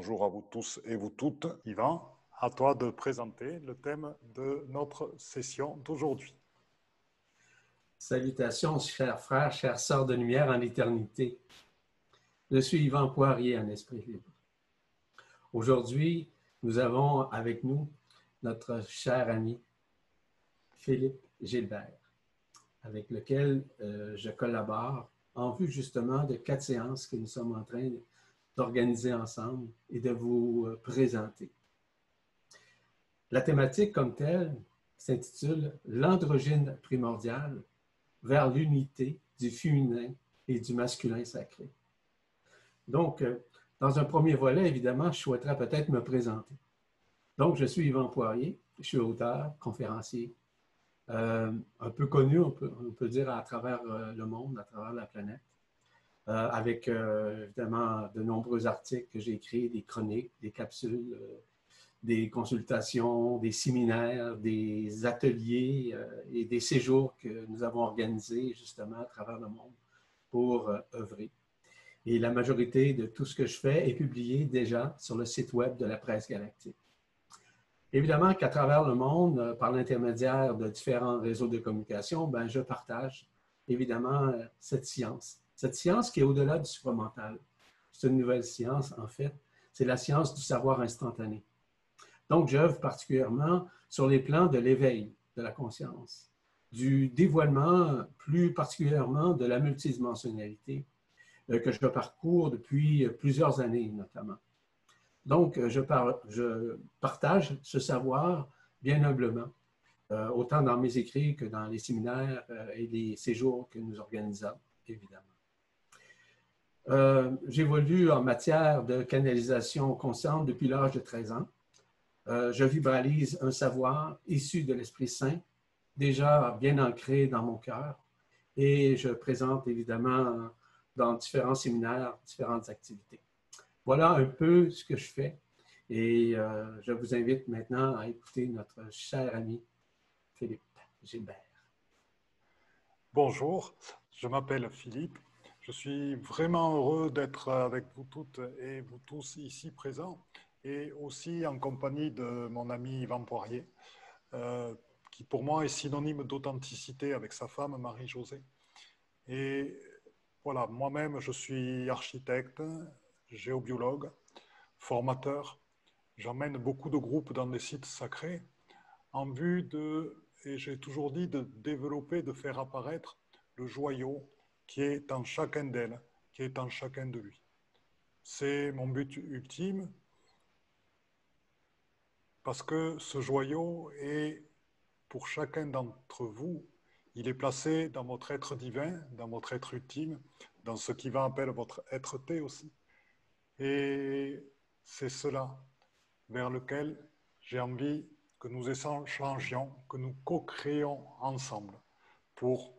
Bonjour à vous tous et vous toutes. Yvan, à toi de présenter le thème de notre session d'aujourd'hui. Salutations, chers frères, chères sœurs de lumière en éternité. Je suis Yvan Poirier en esprit libre. Aujourd'hui, nous avons avec nous notre cher ami Philippe Gilbert, avec lequel euh, je collabore en vue justement de quatre séances que nous sommes en train d'organiser ensemble et de vous euh, présenter. La thématique comme telle s'intitule L'androgyne primordial vers l'unité du féminin et du masculin sacré. Donc, euh, dans un premier volet, évidemment, je souhaiterais peut-être me présenter. Donc, je suis Yvan Poirier, je suis auteur, conférencier, euh, un peu connu, on peut, dire, à travers le monde, à travers la planète, avec évidemment de nombreux articles que j'ai écrits, des chroniques, des capsules, des consultations, des séminaires, des ateliers et des séjours que nous avons organisés justement à travers le monde pour œuvrer. Et la majorité de tout ce que je fais est publié déjà sur le site web de la presse galactique. Évidemment qu'à travers le monde, euh, par l'intermédiaire de différents réseaux de communication, ben, je partage évidemment euh, cette science. Cette science qui est au-delà du supramental. C'est une nouvelle science, en fait. C'est la science du savoir instantané. Donc, j'œuvre particulièrement sur les plans de l'éveil de la conscience, du dévoilement, plus particulièrement de la multidimensionnalité euh, que je parcours depuis plusieurs années notamment. Donc, euh, je, je partage ce savoir bien humblement, euh, autant dans mes écrits que dans les séminaires et les séjours que nous organisons, évidemment. J'évolue en matière de canalisation consciente depuis l'âge de 13 ans. je vibralise un savoir issu de l'Esprit Saint, déjà bien ancré dans mon cœur, et je présente évidemment dans différents séminaires différentes activités. Voilà un peu ce que je fais. Et euh, je vous invite maintenant à écouter notre cher ami Philippe Gilbert. Bonjour, je m'appelle Philippe. Je suis vraiment heureux d'être avec vous toutes et vous tous ici présents et aussi en compagnie de mon ami Yvan Poirier, euh, qui pour moi est synonyme d'authenticité avec sa femme Marie-Josée. Et voilà, moi-même, je suis architecte, géobiologue, formateur. J'emmène beaucoup de groupes dans des sites sacrés en vue de, et j'ai toujours dit, de développer, de faire apparaître le joyau qui est en chacun d'elles, qui est en chacun de lui. C'est mon but ultime parce que ce joyau est pour chacun d'entre vous, il est placé dans votre être divin, dans votre être ultime, dans ce qui va appeler votre être-té aussi. Et c'est cela vers lequel j'ai envie que nous échangions, que nous co-créions ensemble pour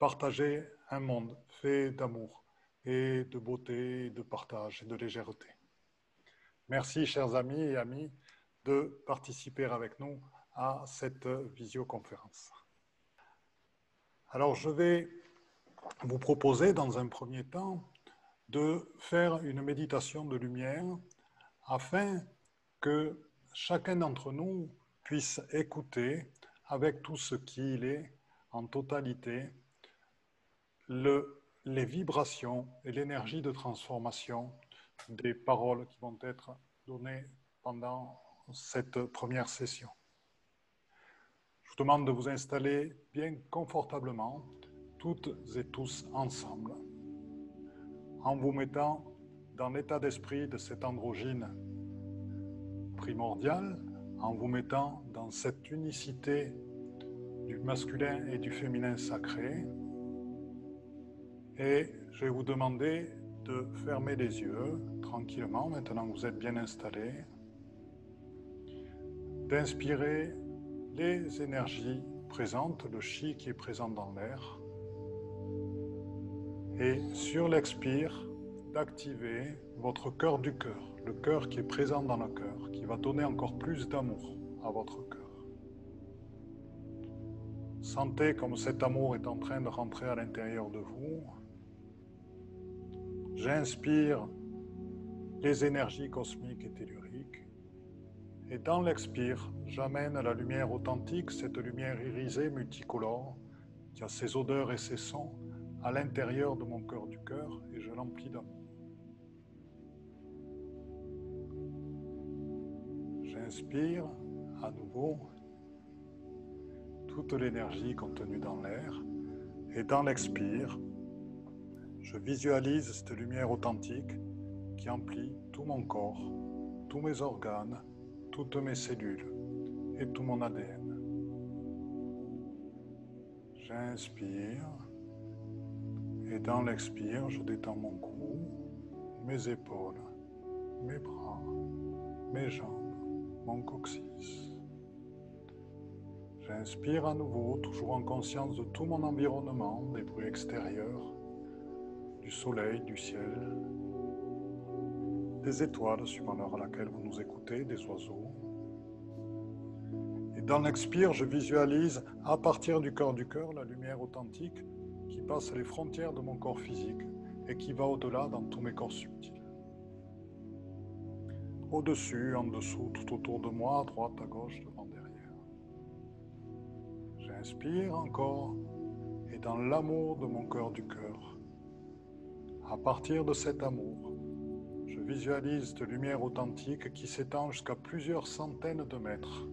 partager un monde fait d'amour et de beauté, de partage et de légèreté. Merci, chers amis et amis, de participer avec nous à cette visioconférence. Alors, je vais vous proposer dans un premier temps de faire une méditation de lumière afin que chacun d'entre nous puisse écouter avec tout ce qu'il est en totalité le, les vibrations et l'énergie de transformation des paroles qui vont être données pendant cette première session. Je vous demande de vous installer bien confortablement, toutes et tous ensemble en vous mettant dans l'état d'esprit de cette androgyne primordiale, en vous mettant dans cette unicité du masculin et du féminin sacré. Et je vais vous demander de fermer les yeux tranquillement, maintenant que vous êtes bien installé, d'inspirer les énergies présentes, le chi qui est présent dans l'air, et sur l'expire, d'activer votre cœur du cœur, le cœur qui est présent dans le cœur, qui va donner encore plus d'amour à votre cœur. Sentez comme cet amour est en train de rentrer à l'intérieur de vous. J'inspire les énergies cosmiques et telluriques. Et dans l'expire, j'amène la lumière authentique, cette lumière irisée multicolore, qui a ses odeurs et ses sons, à l'intérieur de mon cœur du cœur, et je l'emplis d'amour. J'inspire à nouveau toute l'énergie contenue dans l'air, et dans l'expire, je visualise cette lumière authentique qui emplit tout mon corps, tous mes organes, toutes mes cellules et tout mon ADN. J'inspire et dans l'expire, je détends mon cou, mes épaules, mes bras, mes jambes, mon coccyx. J'inspire à nouveau, toujours en conscience de tout mon environnement, des bruits extérieurs, du soleil, du ciel, des étoiles suivant l'heure à laquelle vous nous écoutez, des oiseaux. Et dans l'expire, je visualise à partir du cœur du cœur la lumière authentique qui passe les frontières de mon corps physique et qui va au-delà dans tous mes corps subtils. Au-dessus, en dessous, tout autour de moi, à droite, à gauche, devant, derrière. J'inspire encore et dans l'amour de mon cœur du cœur, à partir de cet amour, je visualise de lumière authentique qui s'étend jusqu'à plusieurs centaines de mètres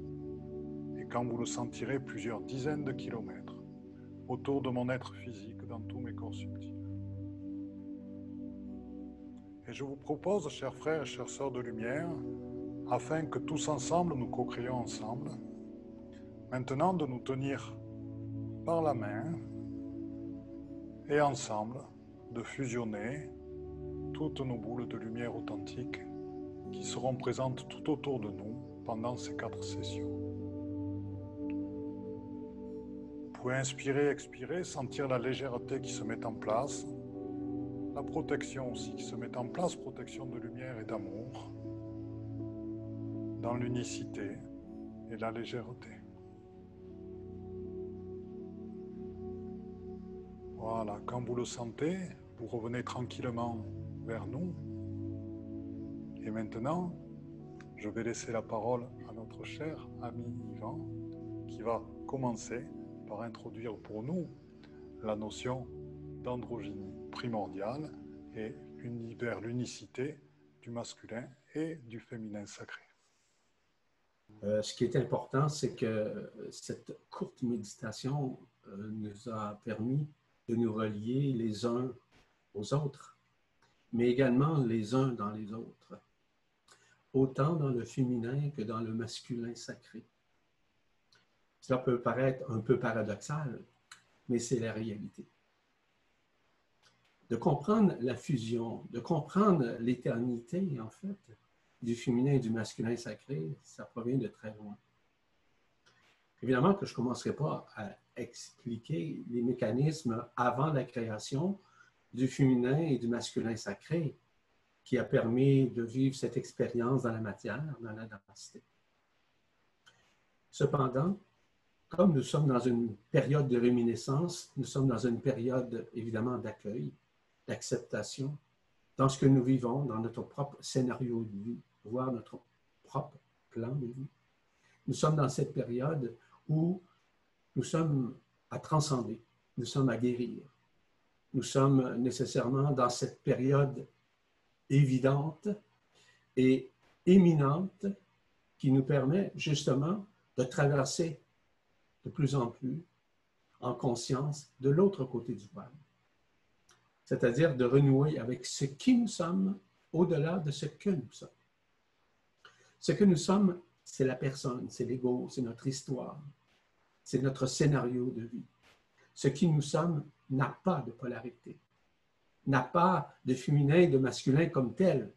et quand vous le sentirez plusieurs dizaines de kilomètres autour de mon être physique dans tous mes corps subtils. Et je vous propose, chers frères et chères sœurs de lumière, afin que tous ensemble nous co-créons ensemble, maintenant de nous tenir par la main et ensemble de fusionner toutes nos boules de lumière authentique qui seront présentes tout autour de nous pendant ces quatre sessions. Vous pouvez inspirer, expirer, sentir la légèreté qui se met en place, la protection aussi qui se met en place, protection de lumière et d'amour, dans l'unicité et la légèreté. Voilà, quand vous le sentez, vous revenez tranquillement vers nous. Et maintenant, je vais laisser la parole à notre cher ami Yvan, qui va commencer par introduire pour nous la notion d'androgynie primordiale et vers l'unicité du masculin et du féminin sacré. Euh, ce qui est important, c'est que cette courte méditation euh, nous a permis de nous relier les uns aux autres, mais également les uns dans les autres, autant dans le féminin que dans le masculin sacré. Cela peut paraître un peu paradoxal, mais c'est la réalité. De comprendre la fusion, de comprendre l'éternité, en fait, du féminin et du masculin sacré, ça provient de très loin. Évidemment que je ne commencerai pas à expliquer les mécanismes avant la création du féminin et du masculin sacré qui a permis de vivre cette expérience dans la matière, dans la densité. Cependant, comme nous sommes dans une période de réminiscence, nous sommes dans une période évidemment d'accueil, d'acceptation, dans ce que nous vivons, dans notre propre scénario de vie, voire notre propre plan de vie. Nous sommes dans cette période où nous sommes à transcender, nous sommes à guérir. Nous sommes nécessairement dans cette période évidente et éminente qui nous permet justement de traverser de plus en plus en conscience de l'autre côté du voile. C'est-à-dire de renouer avec ce qui nous sommes au-delà de ce que nous sommes. Ce que nous sommes, c'est la personne, c'est l'ego, c'est notre histoire, c'est notre scénario de vie. Ce qui nous sommes n'a pas de polarité, n'a pas de féminin et de masculin comme tel,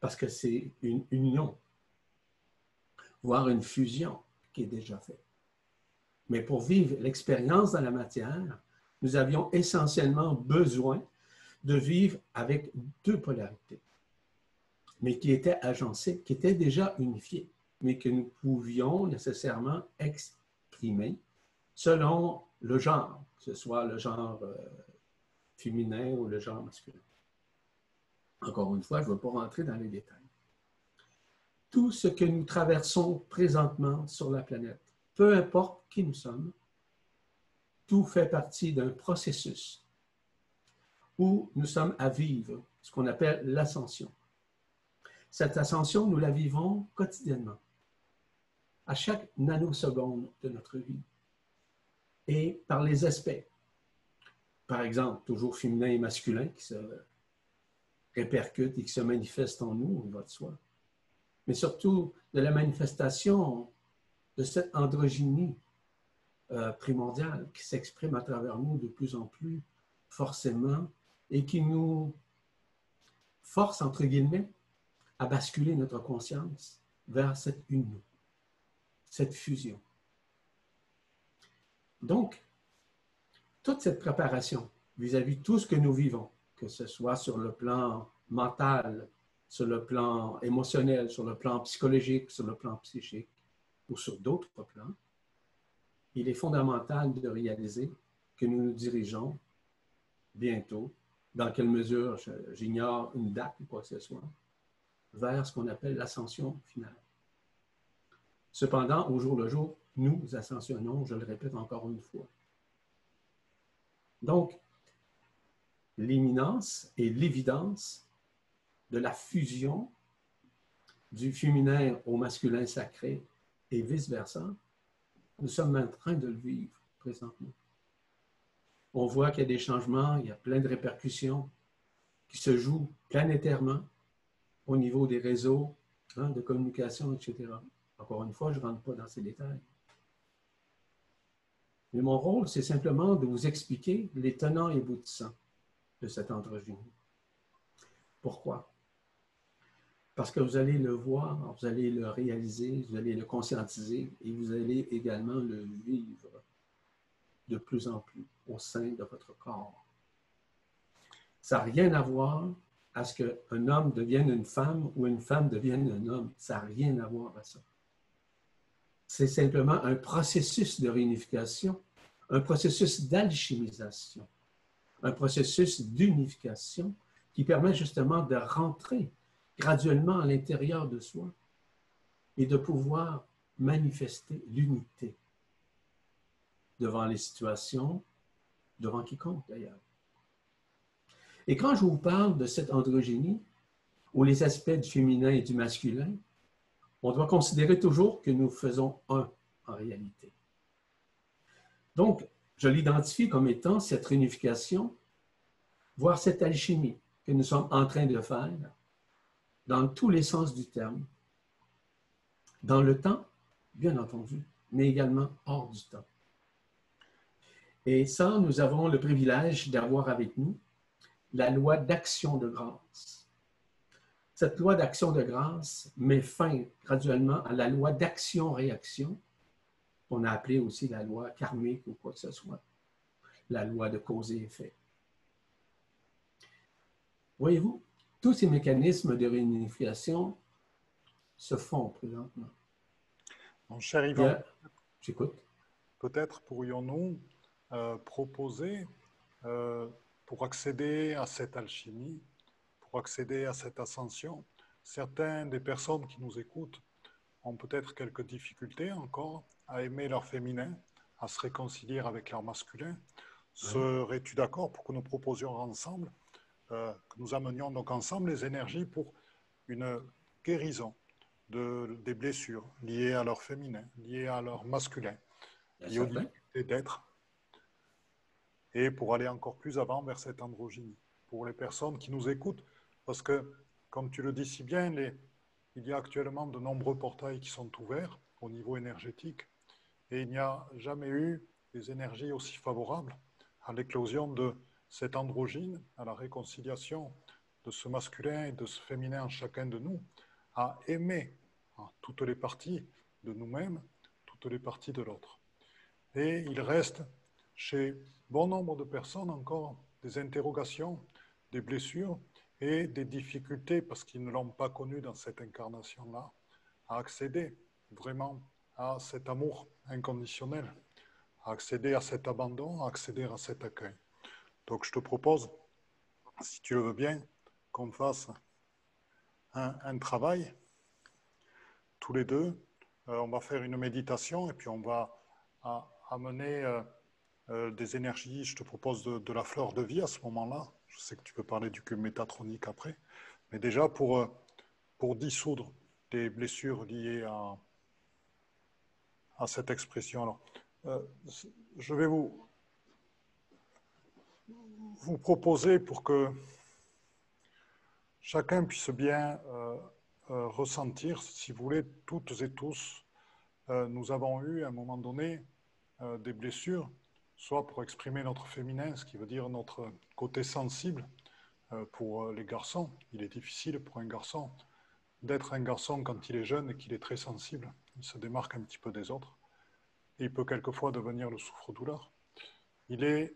parce que c'est une union, voire une fusion qui est déjà faite. Mais pour vivre l'expérience dans la matière, nous avions essentiellement besoin de vivre avec deux polarités, mais qui étaient agencées, qui étaient déjà unifiées, mais que nous pouvions nécessairement selon le genre, que ce soit le genre euh, féminin ou le genre masculin. Encore une fois, je ne veux pas rentrer dans les détails. Tout ce que nous traversons présentement sur la planète, peu importe qui nous sommes, tout fait partie d'un processus où nous sommes à vivre, ce qu'on appelle l'ascension. Cette ascension, nous la vivons quotidiennement, à chaque nanoseconde de notre vie, et par les aspects. Par exemple, toujours féminin et masculin qui se répercutent et qui se manifestent en nous, on va de soi. Mais surtout de la manifestation de cette androgynie euh, primordiale qui s'exprime à travers nous de plus en plus forcément et qui nous force, entre guillemets, à basculer notre conscience vers cette union, cette fusion. Donc, toute cette préparation vis-à-vis de tout ce que nous vivons, que ce soit sur le plan mental, sur le plan émotionnel, sur le plan psychologique, sur le plan psychique ou sur d'autres plans, il est fondamental de réaliser que nous nous dirigeons bientôt, dans quelle mesure j'ignore une date ou quoi que ce soit, vers ce qu'on appelle l'ascension finale. Cependant, au jour le jour, nous ascensionnons, je le répète encore une fois. Donc, l'imminence et l'évidence de la fusion du féminin au masculin sacré et vice-versa, nous sommes en train de le vivre présentement. On voit qu'il y a des changements, il y a plein de répercussions qui se jouent planétairement au niveau des réseaux hein, de communication, etc. Encore une fois, je ne rentre pas dans ces détails. Mais mon rôle, c'est simplement de vous expliquer les tenants et aboutissants de cette androgynie. Pourquoi? Parce que vous allez le voir, vous allez le réaliser, vous allez le conscientiser et vous allez également le vivre de plus en plus au sein de votre corps. Ça n'a rien à voir à ce qu'un homme devienne une femme ou une femme devienne un homme. Ça n'a rien à voir à ça. C'est simplement un processus de réunification, un processus d'alchimisation, un processus d'unification qui permet justement de rentrer graduellement à l'intérieur de soi et de pouvoir manifester l'unité devant les situations, devant quiconque d'ailleurs. Et quand je vous parle de cette androgynie, ou les aspects du féminin et du masculin, on doit considérer toujours que nous faisons un en réalité. Donc, je l'identifie comme étant cette réunification, voire cette alchimie que nous sommes en train de faire dans tous les sens du terme, dans le temps, bien entendu, mais également hors du temps. Et ça, nous avons le privilège d'avoir avec nous la loi d'action de grâce. Cette loi d'action de grâce met fin graduellement à la loi d'action-réaction, qu'on a appelée aussi la loi karmique ou quoi que ce soit, la loi de cause et effet. Voyez-vous, tous ces mécanismes de réunification se font présentement. Mon cher Yvan, j'écoute. Peut-être pourrions-nous euh, proposer euh, pour accéder à cette alchimie, pour accéder à cette ascension, certaines des personnes qui nous écoutent ont peut-être quelques difficultés encore à aimer leur féminin, à se réconcilier avec leur masculin. Serais-tu d'accord pour que nous proposions ensemble, euh, que nous amenions donc ensemble les énergies pour une guérison de, des blessures liées à leur féminin, liées à leur masculin, liées aux difficultés d'être et pour aller encore plus avant vers cette androgynie. Pour les personnes qui nous écoutent, parce que, comme tu le dis si bien, les, il y a actuellement de nombreux portails qui sont ouverts au niveau énergétique et il n'y a jamais eu des énergies aussi favorables à l'éclosion de cette androgyne, à la réconciliation de ce masculin et de ce féminin en chacun de nous, à aimer hein, toutes les parties de nous-mêmes, toutes les parties de l'autre. Et il reste chez bon nombre de personnes encore des interrogations, des blessures et des difficultés, parce qu'ils ne l'ont pas connu dans cette incarnation-là, à accéder vraiment à cet amour inconditionnel, à accéder à cet abandon, à accéder à cet accueil. Donc je te propose, si tu le veux bien, qu'on fasse un, travail, tous les deux. Euh, on va faire une méditation et puis on va amener euh, euh, des énergies. Je te propose de, la fleur de vie à ce moment-là. Je sais que tu peux parler du cube métatronique après. Mais déjà pour, pour dissoudre des blessures liées à, à cette expression. Alors, je vais vous, proposer pour que chacun puisse bien euh, euh, ressentir, si vous voulez, toutes et tous, euh, nous avons eu à un moment donné des blessures, soit pour exprimer notre féminin, ce qui veut dire notre côté sensible pour les garçons. Il est difficile pour un garçon d'être un garçon quand il est jeune et qu'il est très sensible. Il se démarque un petit peu des autres. Et il peut quelquefois devenir le souffre-douleur. Il est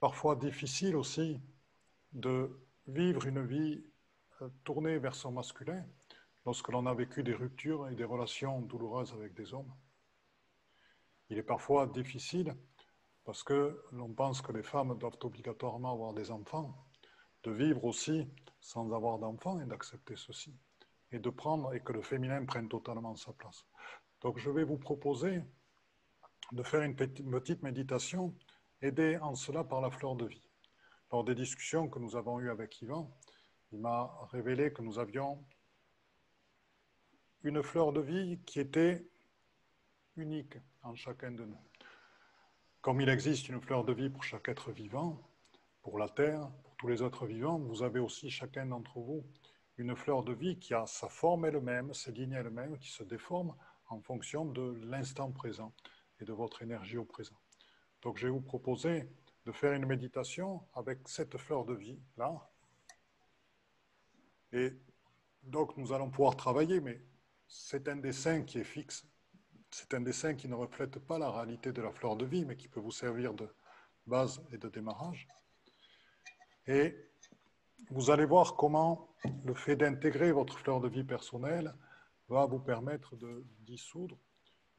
parfois difficile aussi de vivre une vie euh, tournée vers son masculin lorsque l'on a vécu des ruptures et des relations douloureuses avec des hommes. Il est parfois difficile parce que l'on pense que les femmes doivent obligatoirement avoir des enfants, de vivre aussi sans avoir d'enfants et d'accepter ceci, et de prendre et que le féminin prenne totalement sa place. Donc je vais vous proposer de faire une petite méditation aidé en cela par la fleur de vie. Lors des discussions que nous avons eues avec Yvan, il m'a révélé que nous avions une fleur de vie qui était unique en chacun de nous. Comme il existe une fleur de vie pour chaque être vivant, pour la Terre, pour tous les autres vivants, vous avez aussi chacun d'entre vous une fleur de vie qui a sa forme elle-même, ses lignes elles-mêmes, qui se déforment en fonction de l'instant présent et de votre énergie au présent. Donc je vais vous proposer de faire une méditation avec cette fleur de vie là. Et donc nous allons pouvoir travailler, mais c'est un dessin qui est fixe. C'est un dessin qui ne reflète pas la réalité de la fleur de vie, mais qui peut vous servir de base et de démarrage. Et vous allez voir comment le fait d'intégrer votre fleur de vie personnelle va vous permettre de dissoudre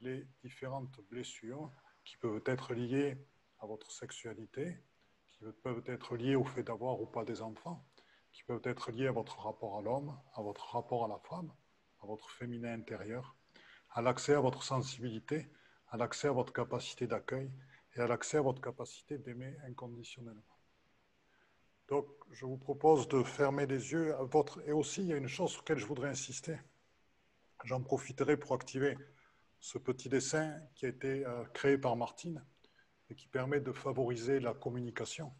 les différentes blessures qui peuvent être liées à votre sexualité, qui peuvent être liées au fait d'avoir ou pas des enfants, qui peuvent être liées à votre rapport à l'homme, à votre rapport à la femme, à votre féminin intérieur, à l'accès à votre sensibilité, à l'accès à votre capacité d'accueil et à l'accès à votre capacité d'aimer inconditionnellement. Donc, je vous propose de fermer les yeux à votre... Et aussi, il y a une chose sur laquelle je voudrais insister. J'en profiterai pour activer ce petit dessin qui a été euh, créé par Martine et qui permet de favoriser la communication.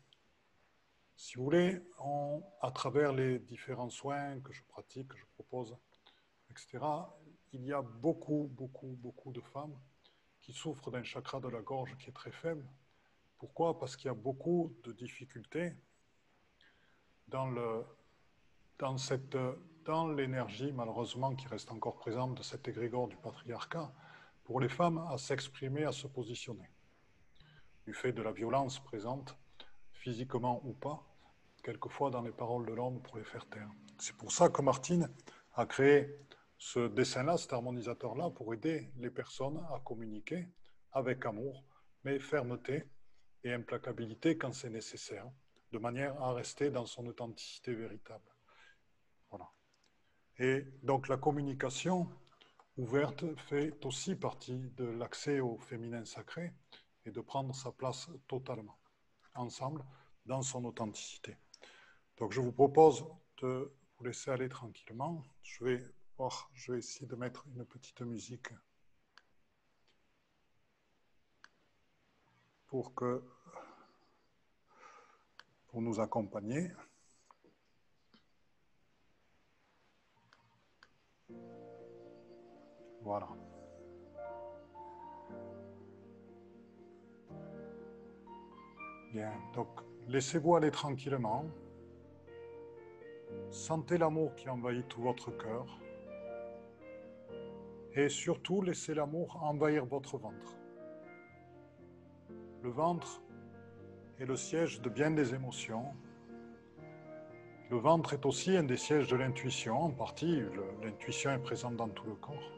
Si vous voulez, à travers les différents soins que je pratique, que je propose, etc., il y a beaucoup, beaucoup, beaucoup de femmes qui souffrent d'un chakra de la gorge qui est très faible. Pourquoi? Parce qu'il y a beaucoup de difficultés dans, le, dans, cette, dans l'énergie, malheureusement, qui reste encore présente de cet égrégore du patriarcat, pour les femmes à s'exprimer, à se positionner, du fait de la violence présente, physiquement ou pas, quelquefois dans les paroles de l'homme pour les faire taire. C'est pour ça que Martine a créé ce dessin-là, cet harmonisateur-là, pour aider les personnes à communiquer avec amour, mais fermeté et implacabilité quand c'est nécessaire, de manière à rester dans son authenticité véritable. Voilà. Et donc la communication, ouverte fait aussi partie de l'accès au féminin sacré et de prendre sa place totalement, ensemble, dans son authenticité. Donc je vous propose de vous laisser aller tranquillement. Je vais, voir, je vais essayer de mettre une petite musique pour, que, pour nous accompagner. Voilà. Bien, donc laissez-vous aller tranquillement. Sentez l'amour qui envahit tout votre cœur. Et surtout, laissez l'amour envahir votre ventre. Le ventre est le siège de bien des émotions. Le ventre est aussi un des sièges de l'intuition. En partie, l'intuition est présente dans tout le corps.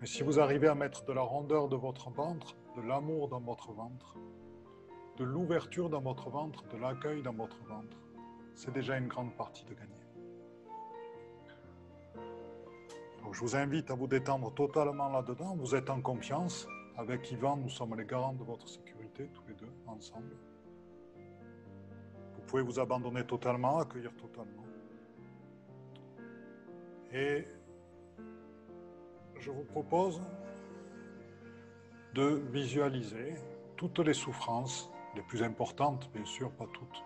Mais si vous arrivez à mettre de la rondeur de votre ventre, de l'amour dans votre ventre, de l'ouverture dans votre ventre, de l'accueil dans votre ventre, c'est déjà une grande partie de gagner. je vous invite à vous détendre totalement là-dedans. Vous êtes en confiance. Avec Yvan, nous sommes les garants de votre sécurité, tous les deux, ensemble. Vous pouvez vous abandonner totalement, accueillir totalement. Et je vous propose de visualiser toutes les souffrances, les plus importantes, bien sûr, pas toutes,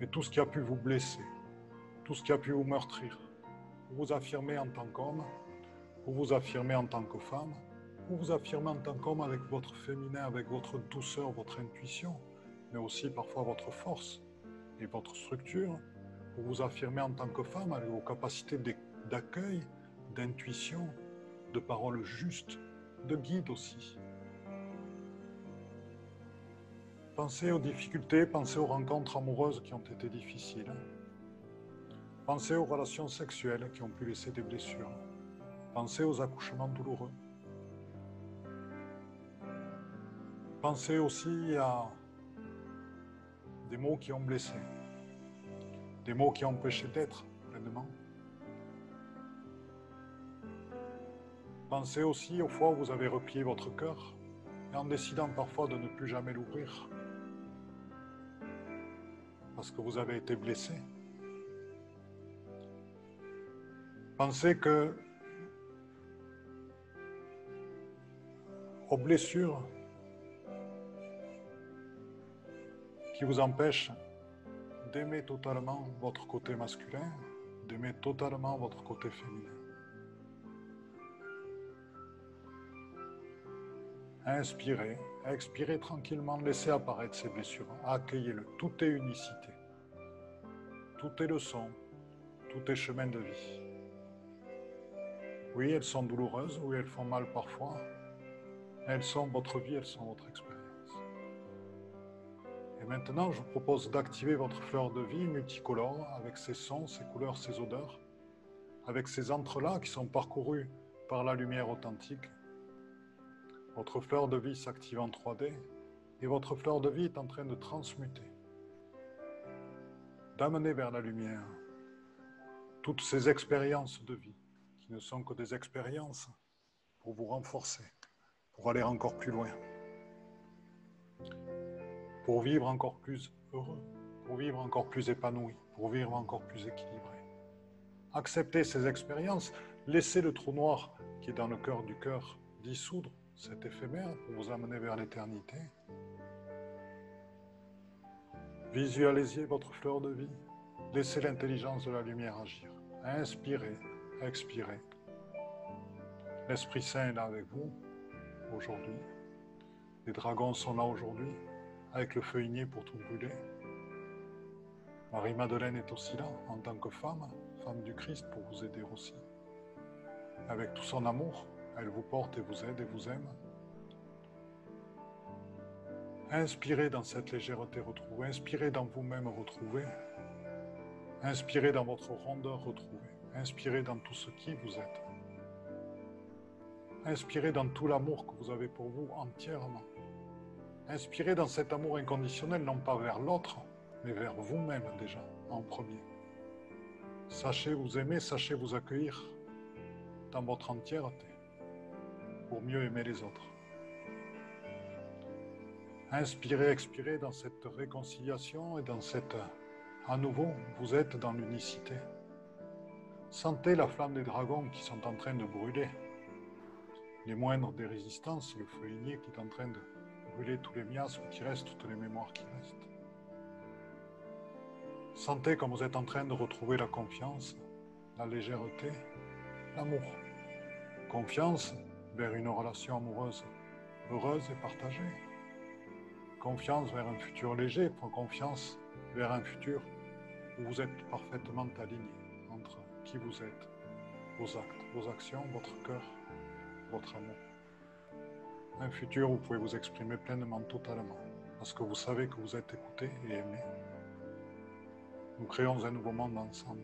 mais tout ce qui a pu vous blesser, tout ce qui a pu vous meurtrir, vous vous affirmer en tant qu'homme, vous vous affirmer en tant que femme, vous vous affirmer en tant qu'homme avec votre féminin, avec votre douceur, votre intuition, mais aussi parfois votre force et votre structure. Vous vous affirmer en tant que femme avec vos capacités d'accueil, d'intuition, de paroles justes, de guide aussi. Pensez aux difficultés, pensez aux rencontres amoureuses qui ont été difficiles. Pensez aux relations sexuelles qui ont pu laisser des blessures. Pensez aux accouchements douloureux. Pensez aussi à des mots qui ont blessé, des mots qui ont empêché d'être pleinement. Pensez aussi aux fois où vous avez replié votre cœur et en décidant parfois de ne plus jamais l'ouvrir parce que vous avez été blessé. Pensez que aux blessures qui vous empêchent d'aimer totalement votre côté masculin, d'aimer totalement votre côté féminin. Inspirez, expirez tranquillement, laissez apparaître ces blessures, accueillez-le. Tout est unicité, tout est leçon, tout est chemin de vie. Oui, elles sont douloureuses, oui, elles font mal parfois. Elles sont votre vie, elles sont votre expérience. Et maintenant, je vous propose d'activer votre fleur de vie multicolore avec ses sons, ses couleurs, ses odeurs, avec ces entrelacs qui sont parcourus par la lumière authentique. Votre fleur de vie s'active en 3D et votre fleur de vie est en train de transmuter, d'amener vers la lumière toutes ces expériences de vie qui ne sont que des expériences pour vous renforcer, pour aller encore plus loin, pour vivre encore plus heureux, pour vivre encore plus épanoui, pour vivre encore plus équilibré. Acceptez ces expériences, laissez le trou noir qui est dans le cœur du cœur dissoudre c'est éphémère pour vous amener vers l'éternité. Visualisez votre fleur de vie. Laissez l'intelligence de la lumière agir. Inspirez, expirez. L'Esprit Saint est là avec vous aujourd'hui. Les dragons sont là aujourd'hui avec le feuillier pour tout brûler. Marie-Madeleine est aussi là en tant que femme, femme du Christ pour vous aider aussi. Avec tout son amour, elle vous porte et vous aide et vous aime. Inspirez dans cette légèreté retrouvée, inspirez dans vous-même retrouvée, inspirez dans votre rondeur retrouvée, inspirez dans tout ce qui vous êtes. Inspirez dans tout l'amour que vous avez pour vous entièrement. Inspirez dans cet amour inconditionnel, non pas vers l'autre, mais vers vous-même déjà, en premier. Sachez vous aimer, sachez vous accueillir dans votre entièreté pour mieux aimer les autres. Inspirez, expirez dans cette réconciliation et dans cette... À nouveau, vous êtes dans l'unicité. Sentez la flamme des dragons qui sont en train de brûler. Les moindres des résistances, le feuillier qui est en train de brûler tous les miasmes qui restent, toutes les mémoires qui restent. Sentez comme vous êtes en train de retrouver la confiance, la légèreté, l'amour. Confiance vers une relation amoureuse heureuse et partagée. Confiance vers un futur léger, confiance vers un futur où vous êtes parfaitement aligné entre qui vous êtes, vos actes, vos actions, votre cœur, votre amour. Un futur où vous pouvez vous exprimer pleinement, totalement, parce que vous savez que vous êtes écouté et aimé. Nous créons un nouveau monde ensemble.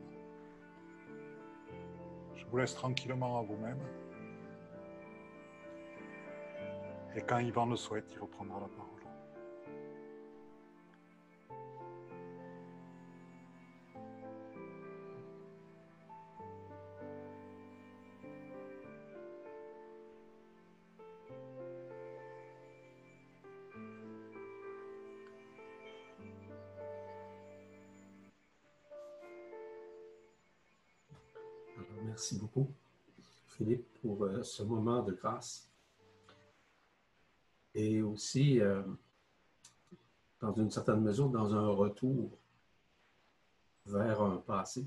Je vous laisse tranquillement à vous-même. Et quand Yvan le souhaite, il reprendra la parole. Moment de grâce. Et aussi, euh, dans une certaine mesure, dans un retour vers un passé.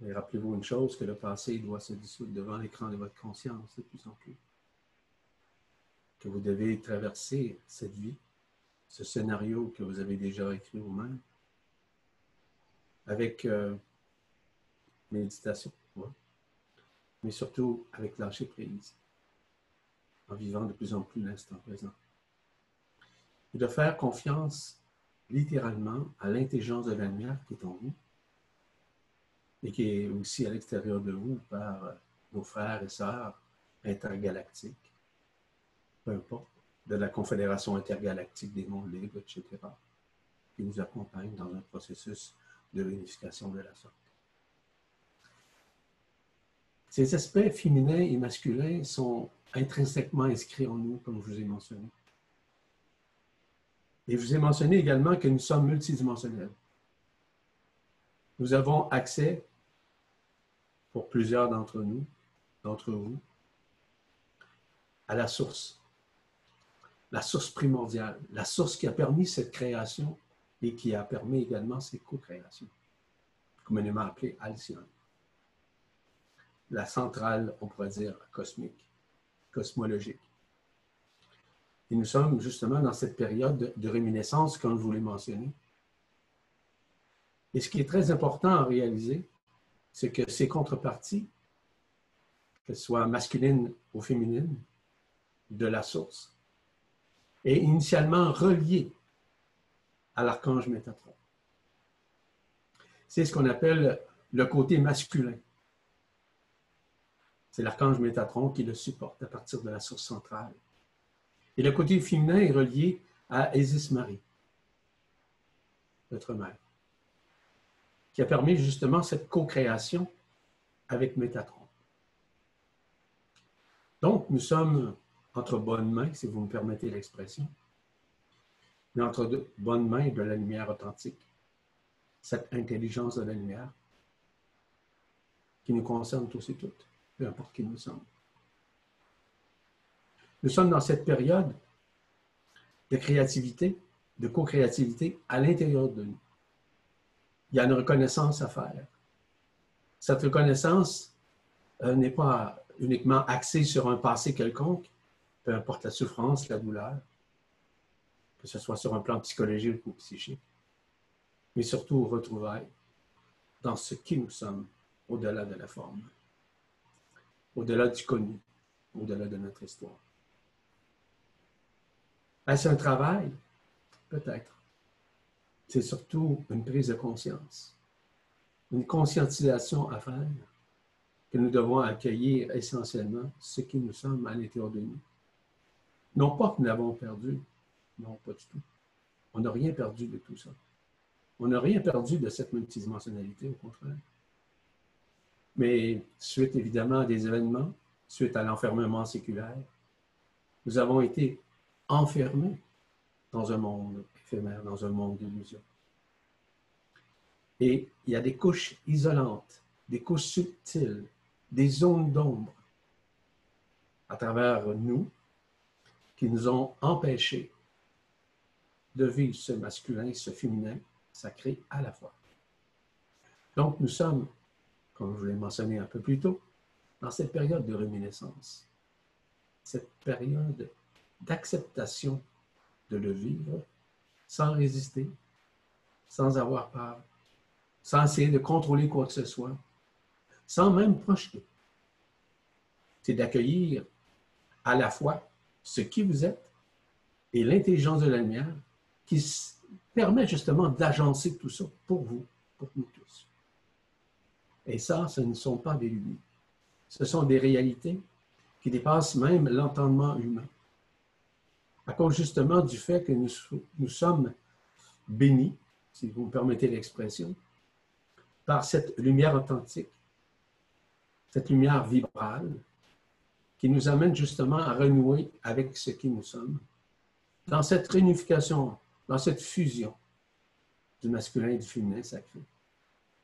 Mais rappelez-vous une chose, que le passé doit se dissoudre devant l'écran de votre conscience de plus en plus. Que vous devez traverser cette vie, ce scénario que vous avez déjà écrit vous-même, avec euh, méditation, mais surtout avec lâcher prise, en vivant de plus en plus l'instant présent. Et de faire confiance littéralement à l'intelligence de la lumière qui est en vous et qui est aussi à l'extérieur de vous par euh, nos frères et sœurs intergalactiques, peu importe, de la Confédération intergalactique des mondes libres, etc., qui nous accompagnent dans un processus de réunification de la sorte. Ces aspects féminins et masculins sont intrinsèquement inscrits en nous, comme je vous ai mentionné. Et je vous ai mentionné également que nous sommes multidimensionnels. Nous avons accès, pour plusieurs d'entre nous, d'entre vous, à la source, la source primordiale, la source qui a permis cette création et qui a permis également ces co-créations, communément appelée Alcyon. La centrale, on pourrait dire, cosmique, cosmologique. Et nous sommes justement dans cette période de réminiscence, comme je vous l'ai mentionné. Et ce qui est très important à réaliser, c'est que ces contreparties, qu'elles soient masculines ou féminines, de la source, est initialement reliées à l'archange Métatron. C'est ce qu'on appelle le côté masculin. C'est l'archange Métatron qui le supporte à partir de la source centrale. Et le côté féminin est relié à Isis Marie, notre mère, qui a permis justement cette co-création avec Métatron. Donc, nous sommes entre bonnes mains, si vous me permettez l'expression, mais entre bonnes mains de la lumière authentique, cette intelligence de la lumière qui nous concerne tous et toutes, peu importe qui nous sommes. Nous sommes dans cette période de créativité, de co-créativité à l'intérieur de nous. Il y a une reconnaissance à faire. Cette reconnaissance euh, n'est pas uniquement axée sur un passé quelconque, peu importe la souffrance, la douleur, que ce soit sur un plan psychologique ou psychique, mais surtout retrouvailles dans ce qui nous sommes au-delà de la forme, au-delà du connu, au-delà de notre histoire. Est-ce un travail? Peut-être. C'est surtout une prise de conscience, une conscientisation à faire que nous devons accueillir essentiellement ce qui nous sommes à l'intérieur de nous. Non pas que nous l'avons perdu, non, pas du tout. On n'a rien perdu de tout ça. On n'a rien perdu de cette multidimensionnalité, au contraire. Mais suite évidemment à des événements, suite à l'enfermement séculaire, nous avons été enfermés dans un monde éphémère, dans un monde d'illusions. Et il y a des couches isolantes, des couches subtiles, des zones d'ombre à travers nous qui nous ont empêchés de vivre ce masculin, ce féminin sacré à la fois. Donc nous sommes, comme je l'ai mentionné un peu plus tôt, dans cette période de réminiscence, cette période d'acceptation de le vivre sans résister, sans avoir peur, sans essayer de contrôler quoi que ce soit, sans même projeter. C'est d'accueillir à la fois ce qui vous êtes et l'intelligence de la lumière qui permet justement d'agencer tout ça pour vous, pour nous tous. Et ça, ce ne sont pas des lumières. Ce sont des réalités qui dépassent même l'entendement humain à cause justement du fait que nous, nous sommes bénis, si vous me permettez l'expression, par cette lumière authentique, cette lumière vibrale, qui nous amène justement à renouer avec ce qui nous sommes, dans cette réunification, dans cette fusion du masculin et du féminin sacré.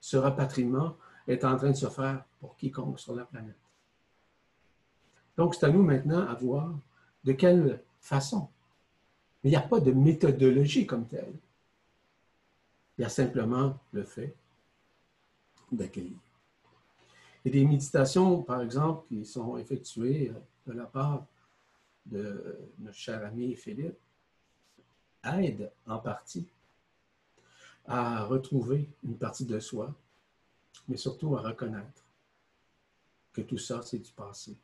Ce rapatriement est en train de se faire pour quiconque sur la planète. Donc, c'est à nous maintenant à voir de quelle façon. Mais il n'y a pas de méthodologie comme telle. Il y a simplement le fait d'accueillir. Et des méditations, par exemple, qui sont effectuées de la part de notre cher ami Philippe, aident en partie à retrouver une partie de soi, mais surtout à reconnaître que tout ça, c'est du passé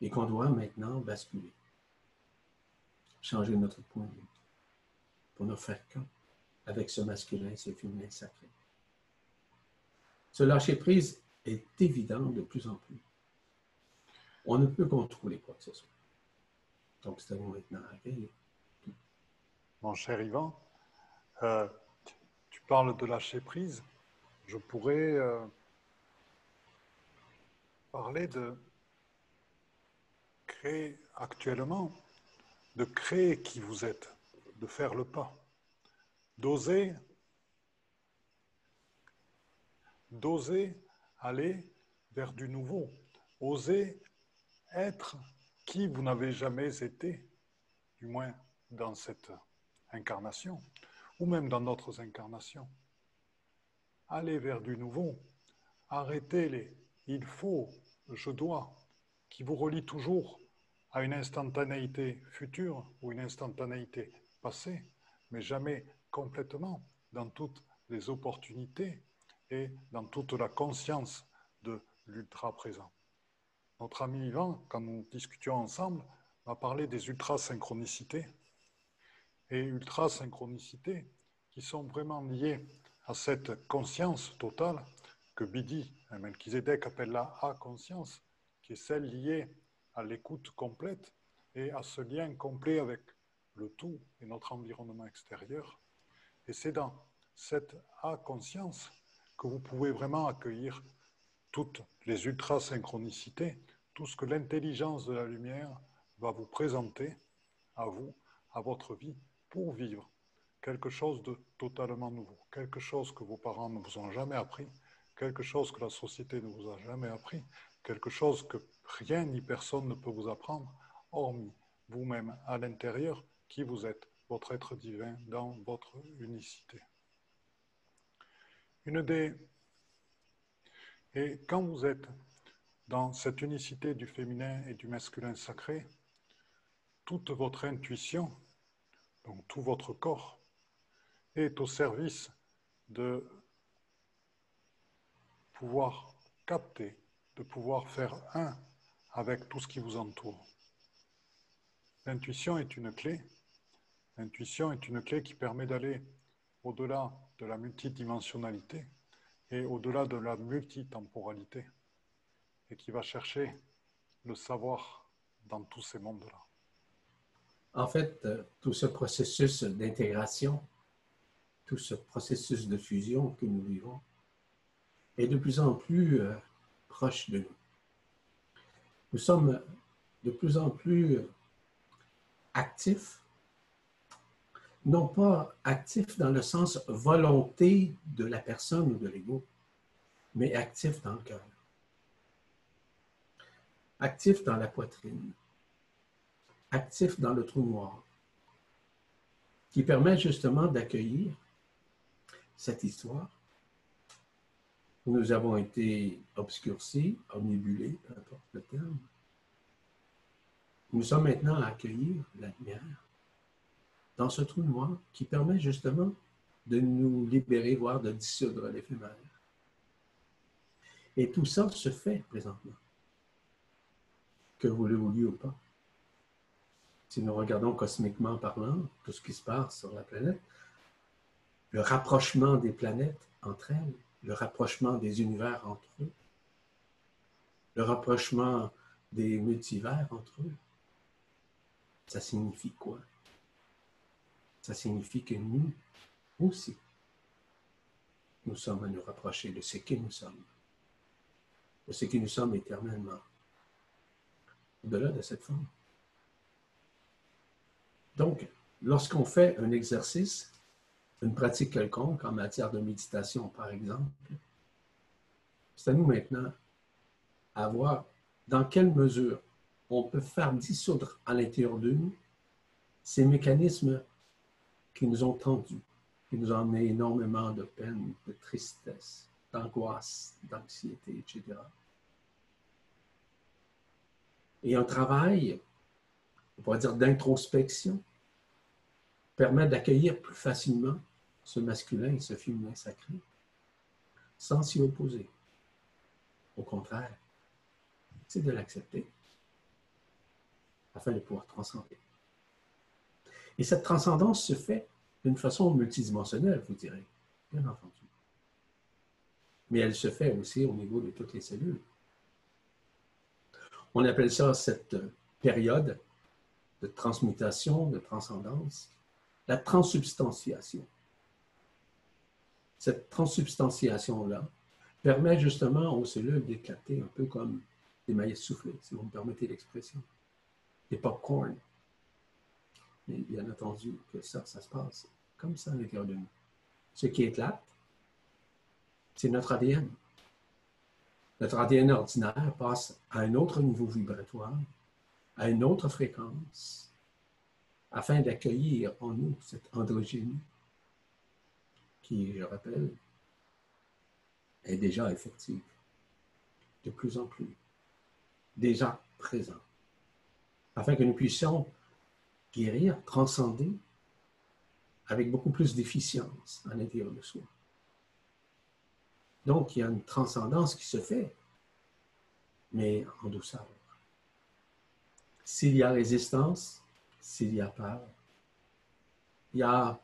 et qu'on doit maintenant basculer, changer notre point de vue pour ne faire qu'un avec ce masculin ce féminin sacré. Ce lâcher-prise est évident de plus en plus. On ne peut contrôler quoi que ce soit. Donc, c'est à nous maintenant à veiller. Mon cher Yvan, euh, tu parles de lâcher prise. Je pourrais euh, parler de créer actuellement, de créer qui vous êtes, de faire le pas, d'oser, d'oser aller vers du nouveau, oser être qui vous n'avez jamais été, du moins dans cette incarnation, ou même dans d'autres incarnations. Allez vers du nouveau, arrêtez les il faut, je dois, qui vous relie toujours à une instantanéité future ou une instantanéité passée, mais jamais complètement dans toutes les opportunités et dans toute la conscience de l'ultra-présent. Notre ami Yvan, quand nous discutions ensemble, m'a parlé des ultra-synchronicités. Et ultra-synchronicités qui sont vraiment liées à cette conscience totale que Bidi, Melchizedek appelle la A-conscience, qui est celle liée à l'écoute complète et à ce lien complet avec le tout et notre environnement extérieur. Et c'est dans cette A-conscience que vous pouvez vraiment accueillir toutes les ultra-synchronicités, tout ce que l'intelligence de la lumière va vous présenter à vous, à votre vie, pour vivre quelque chose de totalement nouveau, quelque chose que vos parents ne vous ont jamais appris, quelque chose que la société ne vous a jamais appris, quelque chose que rien ni personne ne peut vous apprendre, hormis vous-même à l'intérieur, qui vous êtes, votre être divin dans votre unicité. Une des et quand vous êtes dans cette unicité du féminin et du masculin sacré, toute votre intuition, donc tout votre corps, est au service de pouvoir capter, de pouvoir faire un avec tout ce qui vous entoure. L'intuition est une clé. L'intuition est une clé qui permet d'aller au-delà de la multidimensionnalité et au-delà de la multitemporalité et qui va chercher le savoir dans tous ces mondes-là. En fait, euh, tout ce processus d'intégration, tout ce processus de fusion que nous vivons est de plus en plus euh, proche de nous. Nous sommes de plus en plus actifs non pas actif dans le sens volonté de la personne ou de l'ego, mais actif dans le cœur, actif dans la poitrine, actif dans le trou noir, qui permet justement d'accueillir cette histoire nous avons été obscurcis, omnibulés, peu importe le terme. Nous sommes maintenant à accueillir la lumière dans ce trou noir qui permet justement de nous libérer, voire de dissoudre l'éphémère. Et tout ça se fait présentement, que vous le vouliez ou pas? Si nous regardons cosmiquement parlant tout ce qui se passe sur la planète, le rapprochement des planètes entre elles, le rapprochement des univers entre eux, le rapprochement des multivers entre eux, ça signifie quoi? ça signifie que nous aussi, nous sommes à nous rapprocher de ce que nous sommes, de ce que nous sommes éternellement, au-delà de cette forme. Donc, lorsqu'on fait un exercice, une pratique quelconque en matière de méditation, par exemple, C'est à nous maintenant à voir dans quelle mesure on peut faire dissoudre à l'intérieur de nous ces mécanismes qui nous ont tendus, qui nous ont amené énormément de peine, de tristesse, d'angoisse, d'anxiété, etc. Et un travail, on pourrait dire d'introspection, permet d'accueillir plus facilement ce masculin et ce féminin sacré sans s'y opposer. Au contraire, c'est de l'accepter afin de pouvoir transcender. Et cette transcendance se fait d'une façon multidimensionnelle, vous direz, bien entendu. Mais elle se fait aussi au niveau de toutes les cellules. On appelle ça cette période de transmutation, de transcendance, la transsubstantiation. Cette transsubstantiation-là permet justement aux cellules d'éclater un peu comme des maïs soufflés, si vous me permettez l'expression, des pop-corn. Mais bien entendu que ça, ça se passe comme ça à l'intérieur de nous. Ce qui éclate, c'est notre ADN. Notre ADN ordinaire passe à un autre niveau vibratoire, à une autre fréquence, afin d'accueillir en nous cette androgynie qui, je rappelle, est déjà effective, de plus en plus, déjà présent, afin que nous puissions guérir, transcender avec beaucoup plus d'efficience à l'intérieur de soi. Donc, il y a une transcendance qui se fait, mais en douceur. S'il y a résistance, s'il y a peur, il y a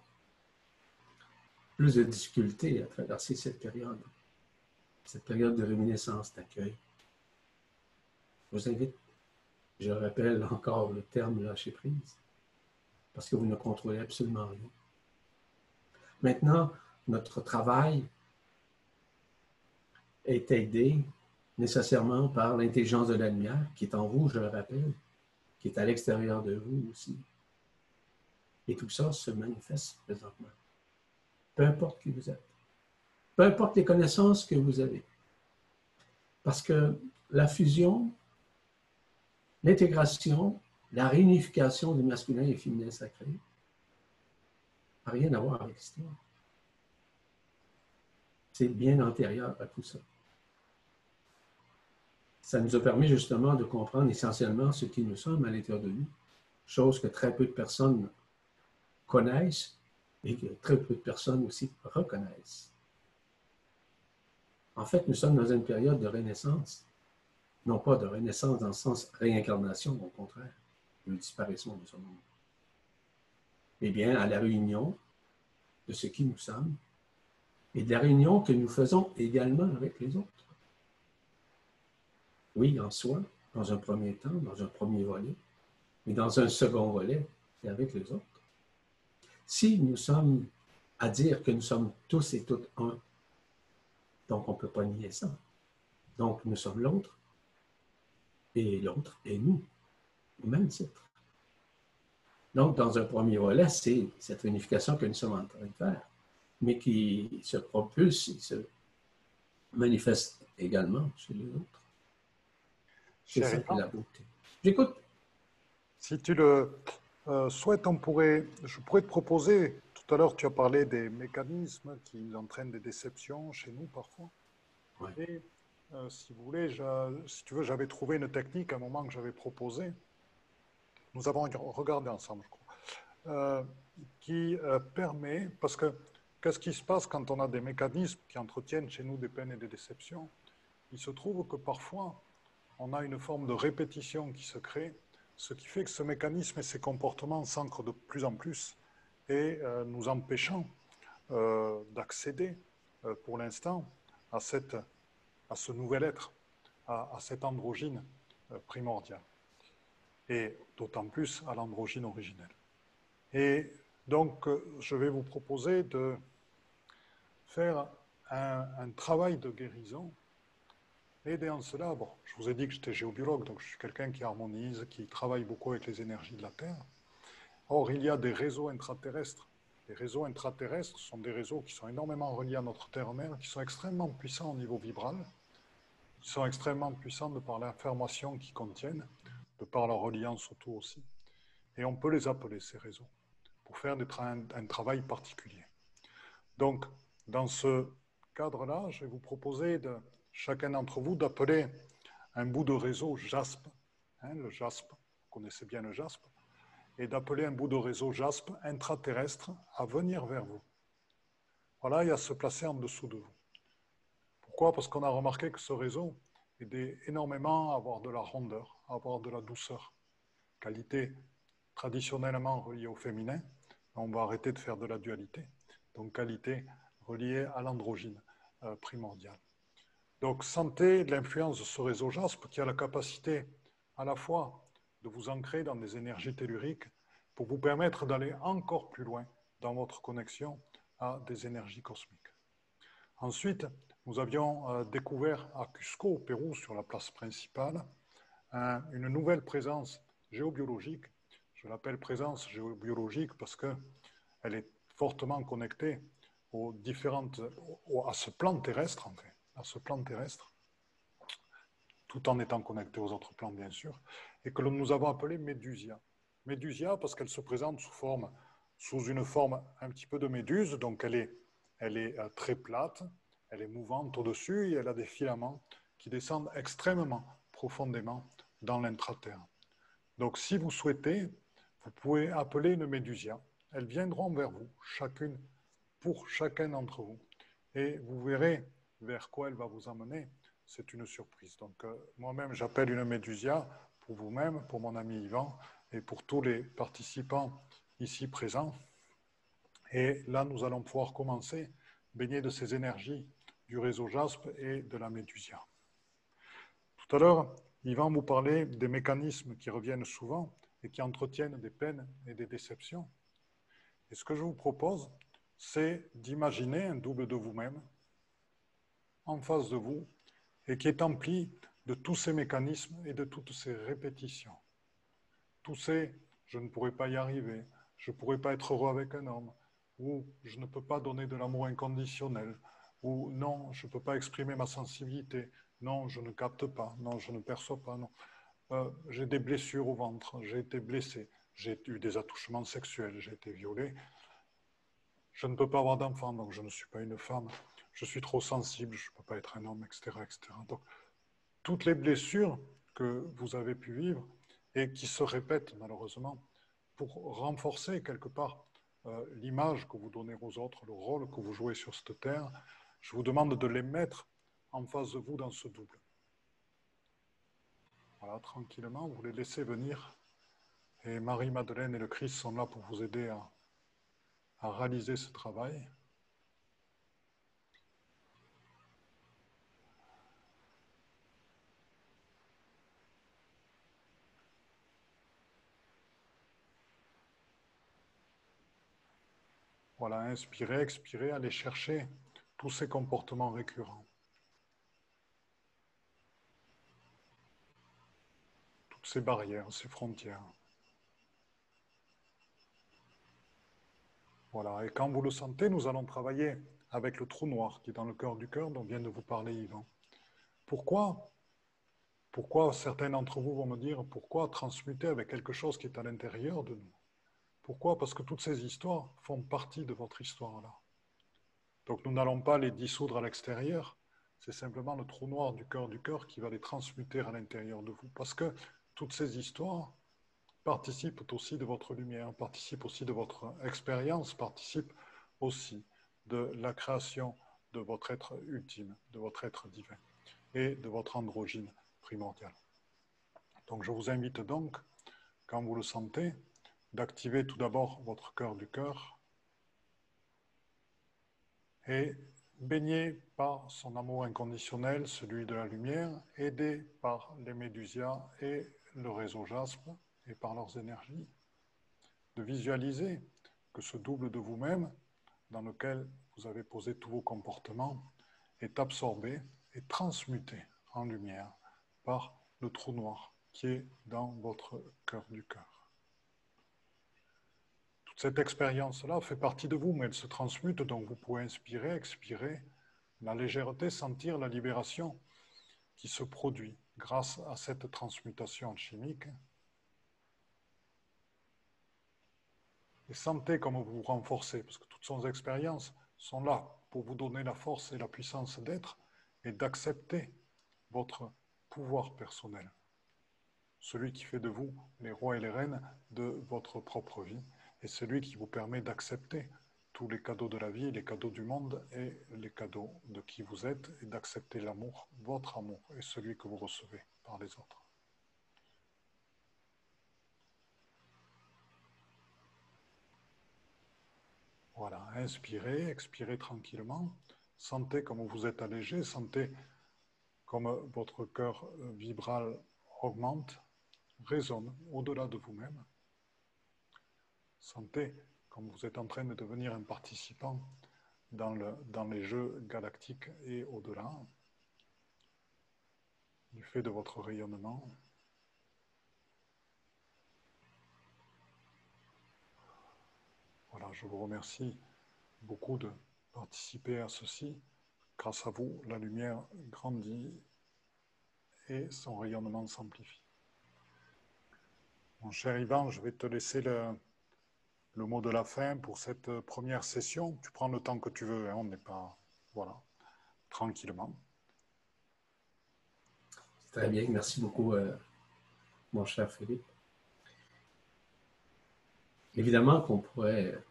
plus de difficultés à traverser cette période, cette période de réminiscence, d'accueil. Je vous invite, je rappelle encore le terme lâcher prise, parce que vous ne contrôlez absolument rien. Maintenant, notre travail est aidé nécessairement par l'intelligence de la lumière qui est en vous, je le rappelle, qui est à l'extérieur de vous aussi. Et tout ça se manifeste présentement. Peu importe qui vous êtes. Peu importe les connaissances que vous avez. Parce que la fusion, l'intégration, la réunification du masculin et féminin sacré n'a rien à voir avec l'histoire. C'est bien antérieur à tout ça. Ça nous a permis justement de comprendre essentiellement ce qui nous sommes à l'intérieur de nous, chose que très peu de personnes connaissent et que très peu de personnes aussi reconnaissent. En fait, nous sommes dans une période de renaissance, non pas de renaissance dans le sens réincarnation, au contraire, de disparition de ce monde. Eh bien, à la réunion de ce qui nous sommes et de la réunion que nous faisons également avec les autres. Oui, en soi, dans un premier temps, dans un premier volet, mais dans un second volet, c'est avec les autres. Si nous sommes à dire que nous sommes tous et toutes un, donc on ne peut pas nier ça. Donc nous sommes l'autre et l'autre est nous, au même titre. Donc, dans un premier volet, c'est cette réunification que nous sommes en train de faire, mais qui se propulse, et se manifeste également chez les autres. C'est ça la beauté. J'écoute. Si tu le, euh, souhaite, on pourrait, je pourrais te proposer, tout à l'heure tu as parlé des mécanismes qui entraînent des déceptions chez nous parfois. Et euh, si vous voulez, si tu veux, j'avais trouvé une technique à un moment que j'avais proposée. Nous avons regardé ensemble, je crois, euh, qui permet, parce que qu'est-ce qui se passe quand on a des mécanismes qui entretiennent chez nous des peines et des déceptions? Il se trouve que parfois, on a une forme de répétition qui se crée ce qui fait que ce mécanisme et ces comportements s'ancrent de plus en plus et euh, nous empêchant euh, d'accéder euh, pour l'instant à, à ce nouvel être, à, à cette androgyne primordiale et d'autant plus à l'androgyne originelle. Et donc, je vais vous proposer de faire un travail de guérison Aider en cela, je vous ai dit que j'étais géobiologue, donc je suis quelqu'un qui harmonise, qui travaille beaucoup avec les énergies de la Terre. Or, il y a des réseaux intraterrestres. Les réseaux intraterrestres sont des réseaux qui sont énormément reliés à notre Terre-mère, qui sont extrêmement puissants au niveau vibral, Ils sont extrêmement puissants de par l'information qu'ils contiennent, de par leur reliance autour aussi. Et on peut les appeler, ces réseaux, pour faire un travail particulier. Donc, dans ce cadre-là, je vais vous proposer de chacun d'entre vous d'appeler un bout de réseau JASP, hein, le JASP, vous connaissez bien le JASP, et d'appeler un bout de réseau JASP intraterrestre à venir vers vous. Voilà, et à se placer en dessous de vous. Pourquoi? Parce qu'on a remarqué que ce réseau aidait énormément à avoir de la rondeur, à avoir de la douceur, qualité traditionnellement reliée au féminin. On va arrêter de faire de la dualité. Donc qualité reliée à l'androgyne euh, primordial. Donc sentez l'influence de ce réseau JASP qui a la capacité à la fois de vous ancrer dans des énergies telluriques pour vous permettre d'aller encore plus loin dans votre connexion à des énergies cosmiques. Ensuite, nous avions euh, découvert à Cusco, au Pérou, sur la place principale, une nouvelle présence géobiologique. Je l'appelle présence géobiologique parce qu'elle est fortement connectée aux différentes, à ce plan terrestre, en fait, à ce plan terrestre, tout en étant connecté aux autres plans, bien sûr, et que nous avons appelé Médusia. Médusia parce qu'elle se présente sous, une forme un petit peu de méduse, donc elle est, elle est euh, très plate, elle est mouvante au-dessus et elle a des filaments qui descendent extrêmement profondément dans l'intraterre. Donc si vous souhaitez, vous pouvez appeler une Médusia. Elles viendront vers vous, chacune, pour chacun d'entre vous. Et vous verrez vers quoi elle va vous emmener. C'est une surprise. Donc euh, moi-même, j'appelle une Médusia pour vous-même, pour mon ami Yvan et pour tous les participants ici présents. Et là, nous allons pouvoir commencer, baigner de ces énergies du réseau JASP et de la Médusia. Tout à l'heure, Yvan vous parlait des mécanismes qui reviennent souvent et qui entretiennent des peines et des déceptions. Et ce que je vous propose, c'est d'imaginer un double de vous-même en face de vous et qui est empli de tous ces mécanismes et de toutes ces répétitions. Tous ces je ne pourrai pas y arriver, je ne pourrai pas être heureux avec un homme, ou je ne peux pas donner de l'amour inconditionnel, ou non, je ne peux pas exprimer ma sensibilité, non, je ne capte pas, non, je ne perçois pas, non. Euh, j'ai des blessures au ventre, j'ai été blessé, j'ai eu des attouchements sexuels, j'ai été violé. Je ne peux pas avoir d'enfant, donc je ne suis pas une femme. Je suis trop sensible, je ne peux pas être un homme, etc., etc. Donc, toutes les blessures que vous avez pu vivre et qui se répètent malheureusement pour renforcer quelque part euh, l'image que vous donnez aux autres, le rôle que vous jouez sur cette terre, je vous demande de les mettre en face de vous dans ce double. Voilà, tranquillement, vous les laissez venir. Et Marie-Madeleine et le Christ sont là pour vous aider à, à réaliser ce travail. Voilà, inspirer, expirer, aller chercher tous ces comportements récurrents. Toutes ces barrières, ces frontières. Voilà, et quand vous le sentez, nous allons travailler avec le trou noir qui est dans le cœur du cœur dont vient de vous parler Yvan. Pourquoi Pourquoi certains d'entre vous vont me dire pourquoi transmuter avec quelque chose qui est à l'intérieur de nous? Pourquoi? Parce que toutes ces histoires font partie de votre histoire là. Donc nous n'allons pas les dissoudre à l'extérieur, c'est simplement le trou noir du cœur du cœur qui va les transmuter à l'intérieur de vous. Parce que toutes ces histoires participe aussi de votre lumière, participe aussi de votre expérience, participe aussi de la création de votre être ultime, de votre être divin et de votre androgyne primordial. Donc je vous invite donc, quand vous le sentez, d'activer tout d'abord votre cœur du cœur et baigné par son amour inconditionnel, celui de la lumière, aidé par les médusias et le réseau jaspe, et par leurs énergies, de visualiser que ce double de vous-même, dans lequel vous avez posé tous vos comportements, est absorbé et transmuté en lumière par le trou noir qui est dans votre cœur du cœur. Cette expérience-là fait partie de vous, mais elle se transmute, donc vous pouvez inspirer, expirer, la légèreté, sentir la libération qui se produit grâce à cette transmutation chimique. Et sentez comme vous vous renforcez, parce que toutes ces expériences sont là pour vous donner la force et la puissance d'être et d'accepter votre pouvoir personnel, celui qui fait de vous les rois et les reines de votre propre vie, et celui qui vous permet d'accepter tous les cadeaux de la vie, les cadeaux du monde et les cadeaux de qui vous êtes, et d'accepter l'amour, votre amour, et celui que vous recevez par les autres. Voilà, inspirez, expirez tranquillement. Sentez comme vous êtes allégé, sentez comme votre cœur vibral augmente, résonne au-delà de vous-même. Sentez comme vous êtes en train de devenir un participant dans, le, dans les jeux galactiques et au-delà, du fait de votre rayonnement. Voilà, je vous remercie beaucoup de participer à ceci. Grâce à vous, la lumière grandit et son rayonnement s'amplifie. Mon cher Ivan, je vais te laisser le, le, mot de la fin pour cette première session. Tu prends le temps que tu veux, hein, on n'est pas... Voilà, tranquillement. Très bien, merci beaucoup, euh, mon cher Philippe. Évidemment qu'on pourrait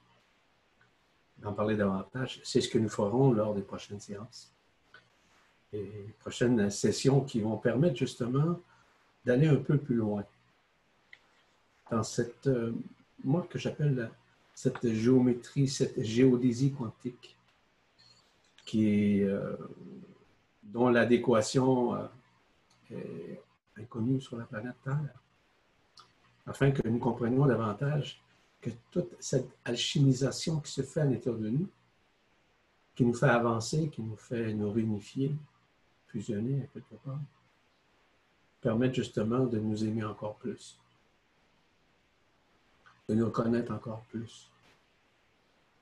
en parler davantage. C'est ce que nous ferons lors des prochaines séances. Et prochaines sessions qui vont permettre justement d'aller un peu plus loin dans cette, euh, moi que j'appelle cette géométrie, cette géodésie quantique, qui est, euh, dont l'adéquation euh, est inconnue sur la planète Terre, afin que nous comprenions davantage que toute cette alchimisation qui se fait à l'intérieur de nous, qui nous fait avancer, qui nous fait nous réunifier, fusionner quelque part, permettent justement de nous aimer encore plus, de nous connaître encore plus,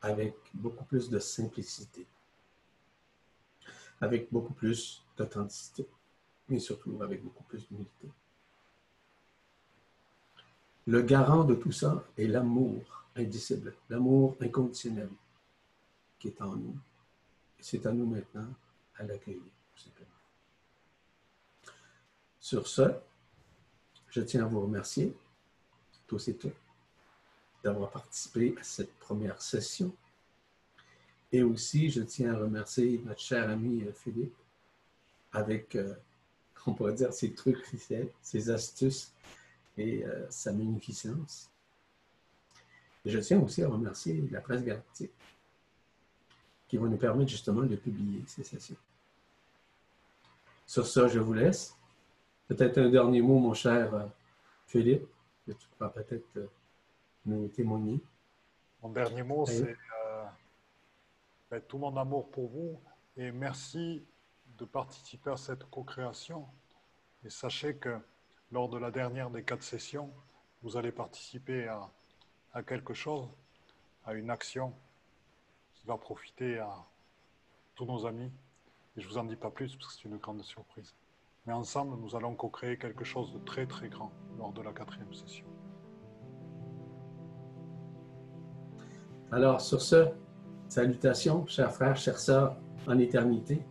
avec beaucoup plus de simplicité, avec beaucoup plus d'authenticité, mais surtout avec beaucoup plus d'humilité. Le garant de tout ça est l'amour indicible, l'amour inconditionnel qui est en nous. C'est à nous maintenant à l'accueillir, simplement. Sur ce, je tiens à vous remercier, tous et toutes, d'avoir participé à cette première session. Et aussi, je tiens à remercier notre cher ami euh, Philippe avec, euh, on pourrait dire, ses trucs, ses astuces et euh, sa magnificence. Et je tiens aussi à remercier la presse galactique qui va nous permettre justement de publier ces sessions. Sur ça, je vous laisse. Peut-être un dernier mot, mon cher Philippe, que tu pourras peut-être euh, témoigner. Mon dernier mot, c'est ben, tout mon amour pour vous et merci de participer à cette co-création. Et sachez que lors de la dernière des quatre sessions, vous allez participer à, quelque chose, à une action qui va profiter à tous nos amis. Et je ne vous en dis pas plus parce que c'est une grande surprise. Mais ensemble, nous allons co-créer quelque chose de très très grand lors de la quatrième session. Alors, sur ce, salutations, chers frères, chères sœurs en éternité.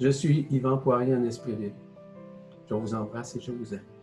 Je suis Yvan Poirier en esprit. Je vous embrasse et je vous aime.